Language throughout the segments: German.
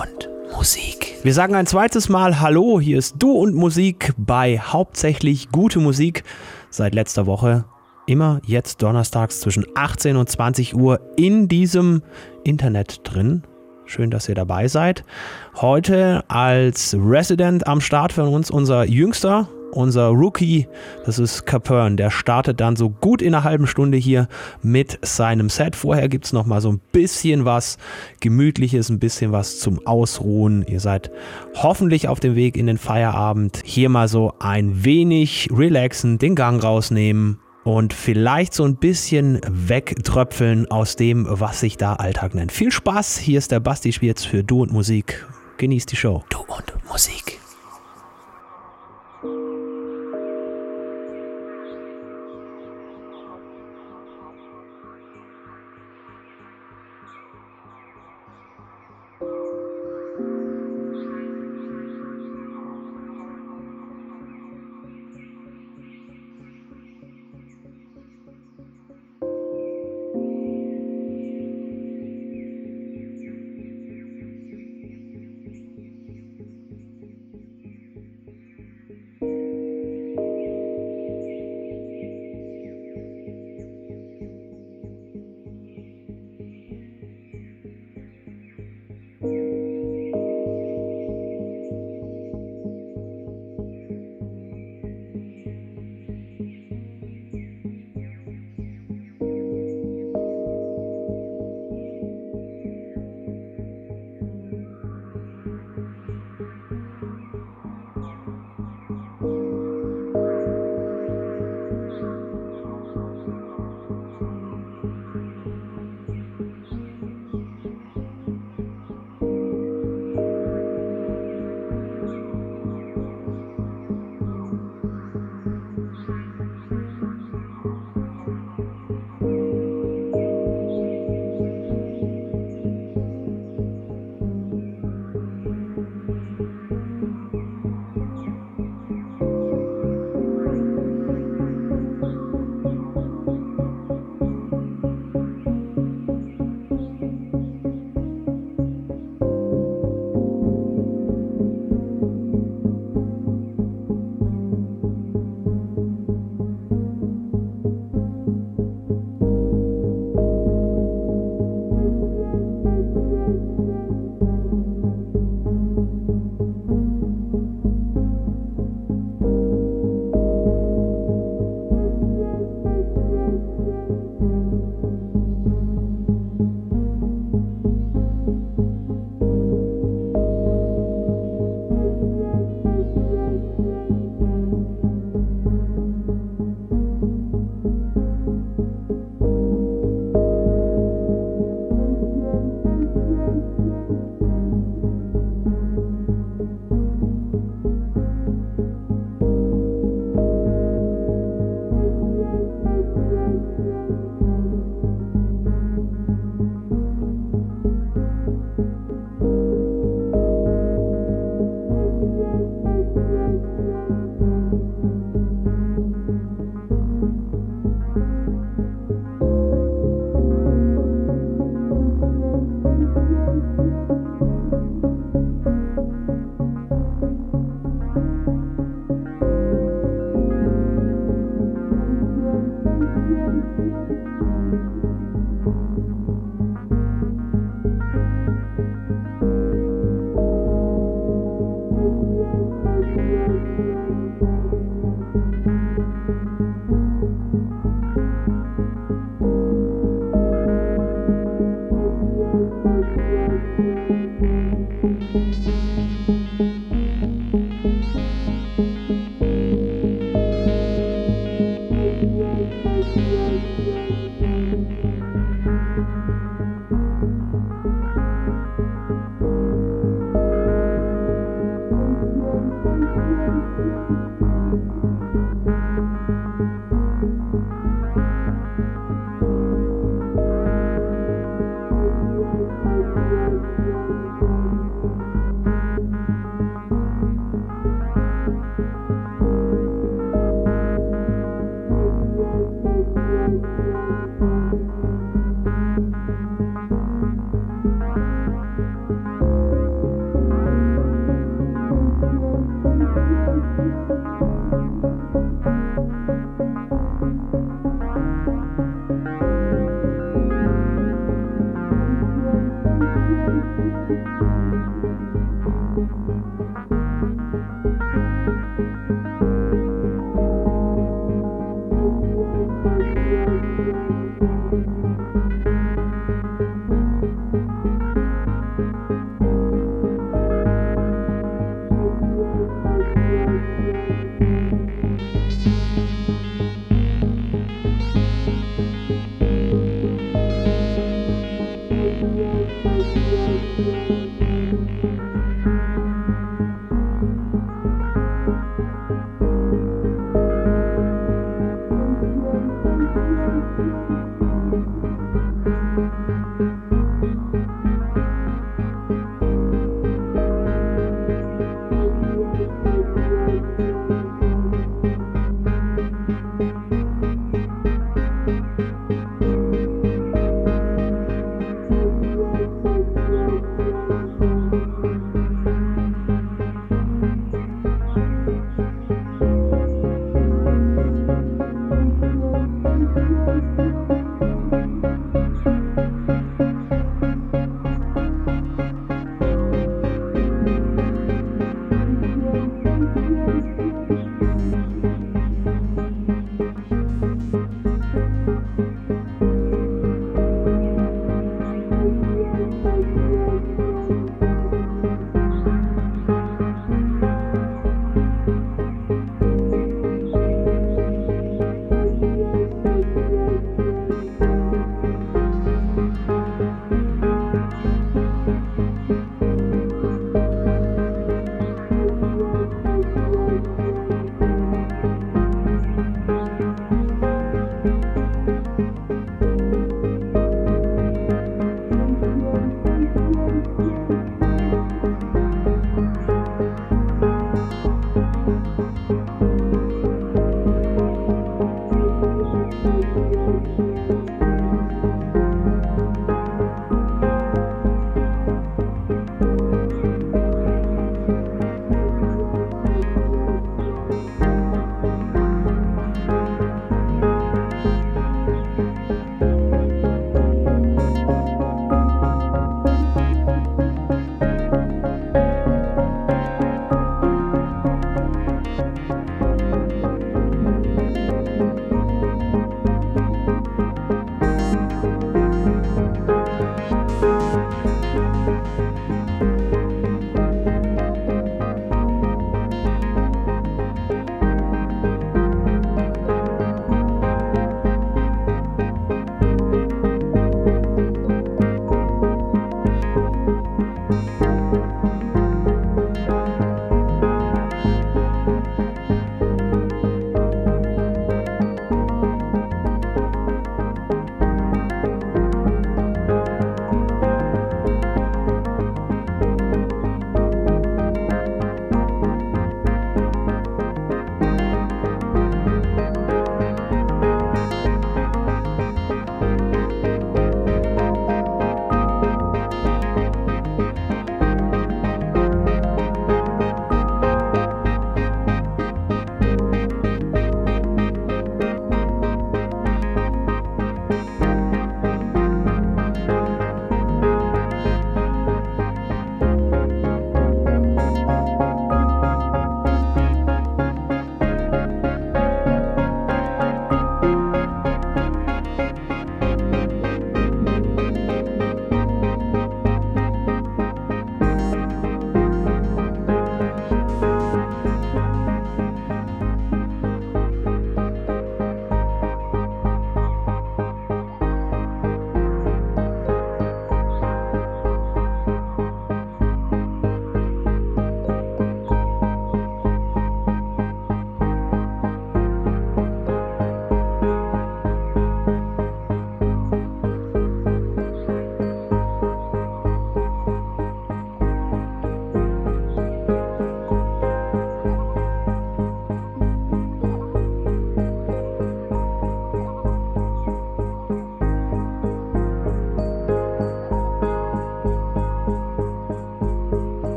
und Musik. Wir sagen ein zweites Mal Hallo, hier ist Du und Musik bei hauptsächlich gute Musik seit letzter Woche. Immer jetzt donnerstags zwischen 18 und 20 Uhr in diesem Internet drin. Schön, dass ihr dabei seid. Heute als Resident am Start von uns unser jüngster unser Rookie, das ist Capern, der startet dann so gut in einer halben Stunde hier mit seinem Set. Vorher gibt es nochmal so ein bisschen was Gemütliches, ein bisschen was zum Ausruhen. Ihr seid hoffentlich auf dem Weg in den Feierabend. Hier mal so ein wenig relaxen, den Gang rausnehmen und vielleicht so ein bisschen wegtröpfeln aus dem, was sich da Alltag nennt. Viel Spaß, hier ist der Basti Schwierz für Du und Musik. Genießt die Show. Du und Musik.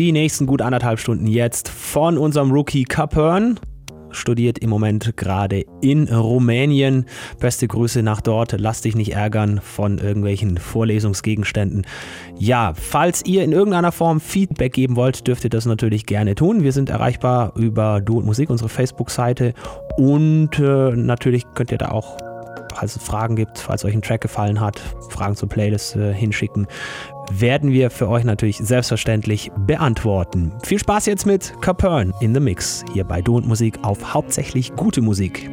Die nächsten gut anderthalb Stunden jetzt von unserem Rookie Capern. Studiert im Moment gerade in Rumänien. Beste Grüße nach dort. Lass dich nicht ärgern von irgendwelchen Vorlesungsgegenständen. Ja, falls ihr in irgendeiner Form Feedback geben wollt, dürft ihr das natürlich gerne tun. Wir sind erreichbar über Du und Musik, unsere Facebook-Seite. Und äh, natürlich könnt ihr da auch falls es Fragen gibt, falls euch ein Track gefallen hat, Fragen zur Playlist äh, hinschicken werden wir für euch natürlich selbstverständlich beantworten. Viel Spaß jetzt mit Capern in the Mix hier bei Du und Musik auf hauptsächlich gute Musik.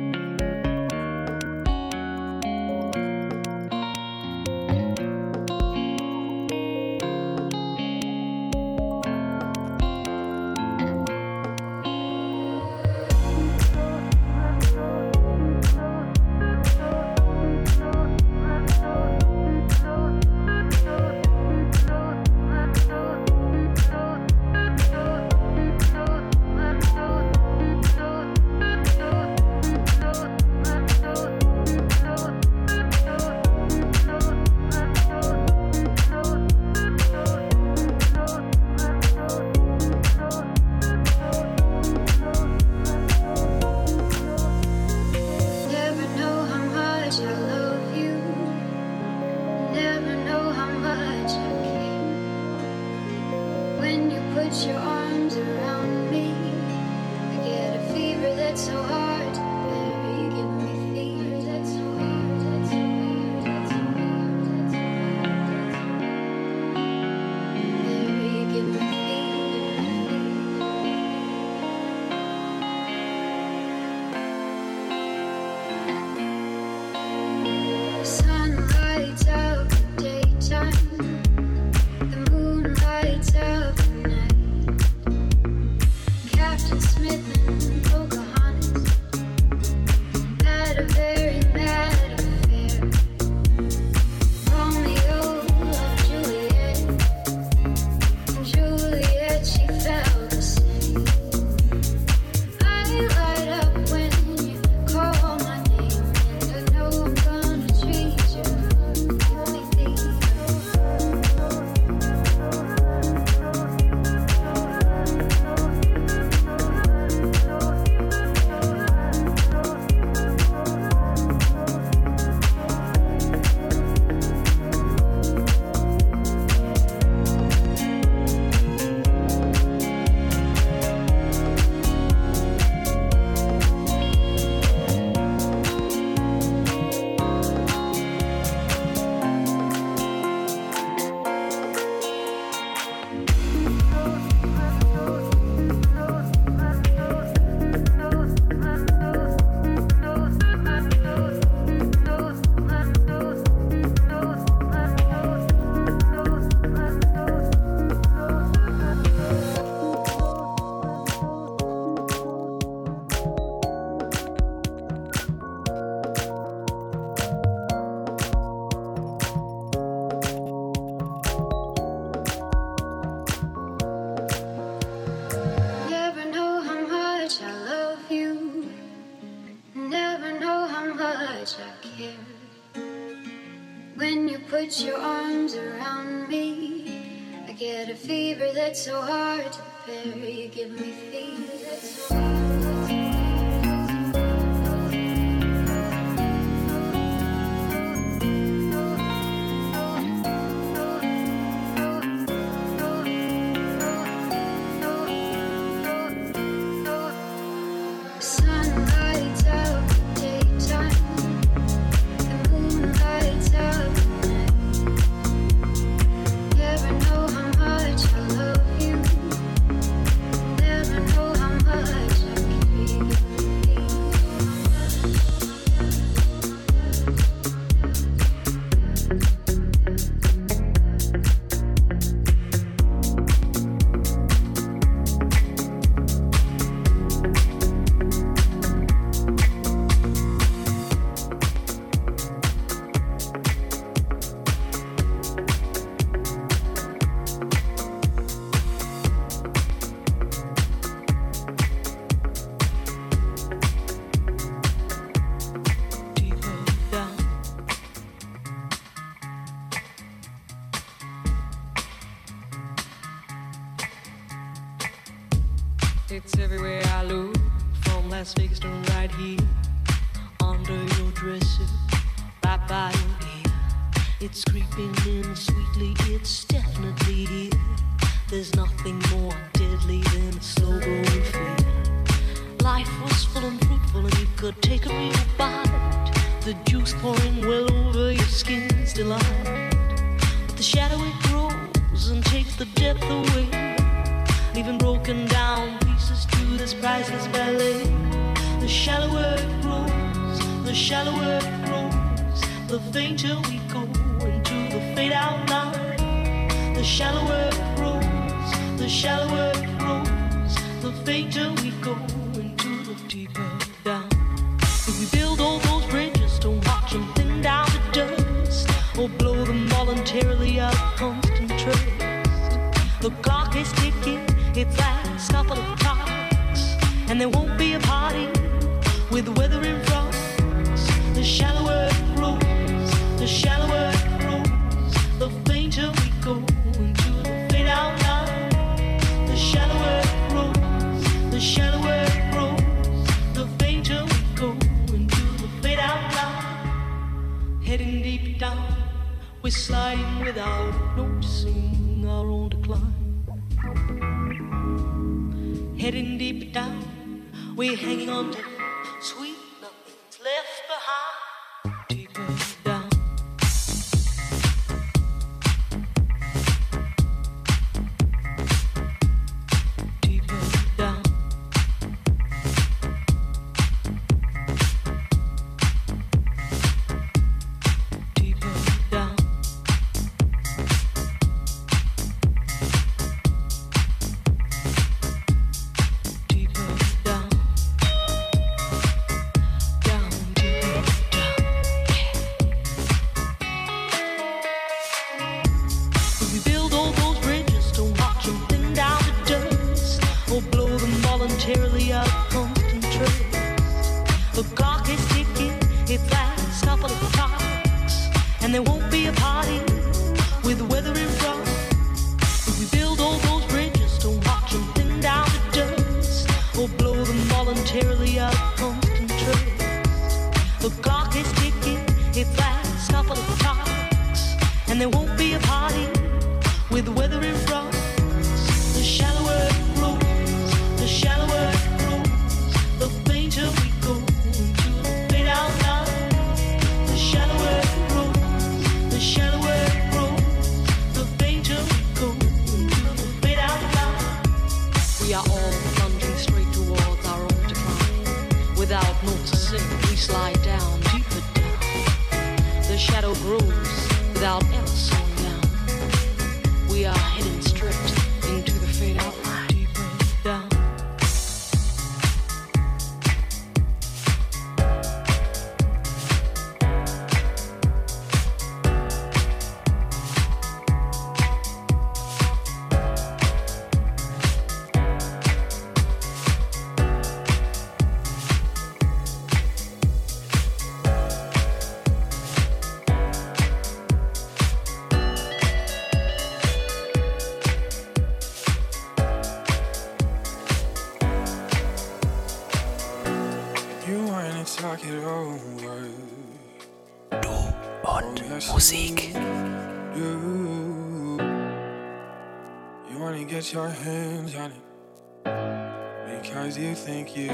put your hands on it because you think you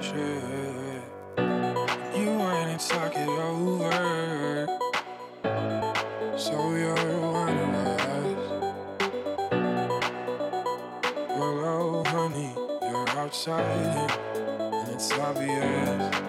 should. You want to talk it over, so you're one of us. Well, oh, honey, you're outside, and it's obvious.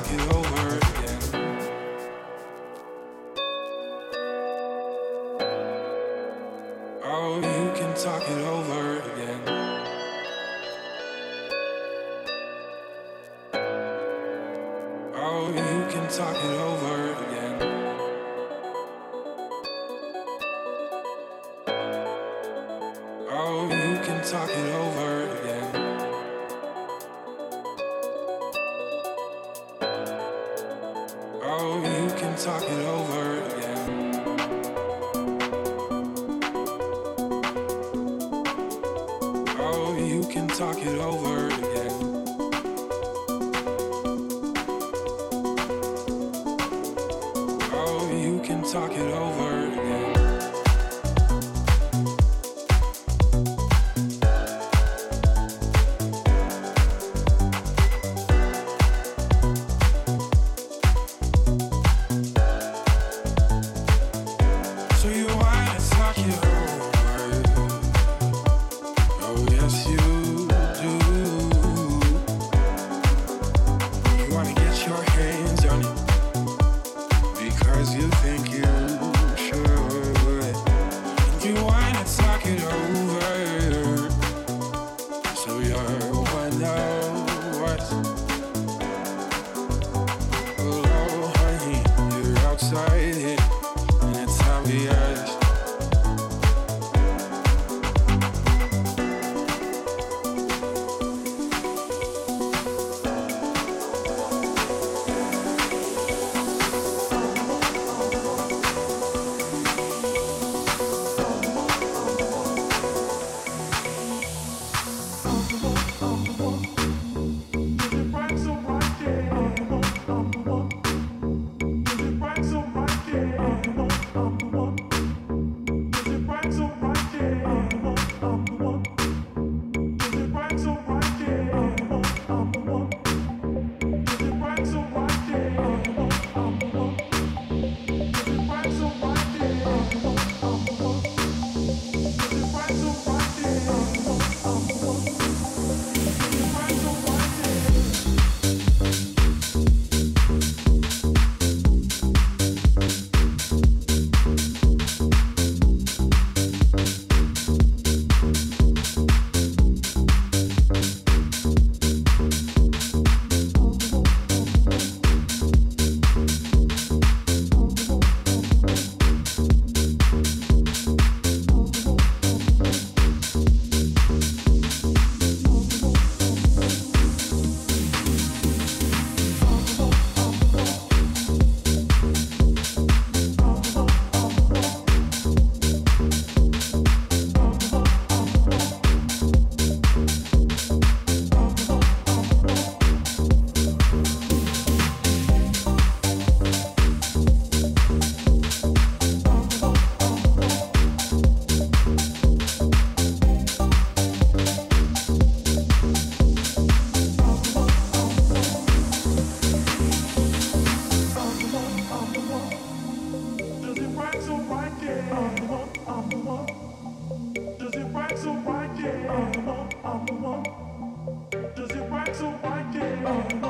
rock and roll. like it. Oh.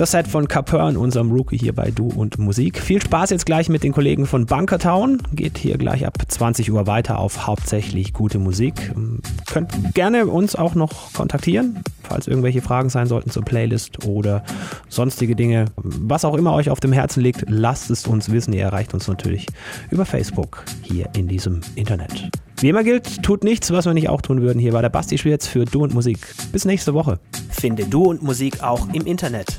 Das Set von Capern, unserem Rookie hier bei Du und Musik. Viel Spaß jetzt gleich mit den Kollegen von Bunkertown. Geht hier gleich ab 20 Uhr weiter auf hauptsächlich gute Musik. Ähm, könnt gerne uns auch noch kontaktieren, falls irgendwelche Fragen sein sollten zur Playlist oder sonstige Dinge. Was auch immer euch auf dem Herzen liegt, lasst es uns wissen. Ihr erreicht uns natürlich über Facebook hier in diesem Internet. Wie immer gilt, tut nichts, was wir nicht auch tun würden. Hier war der Basti Schwierz für Du und Musik. Bis nächste Woche. Finde Du und Musik auch im Internet.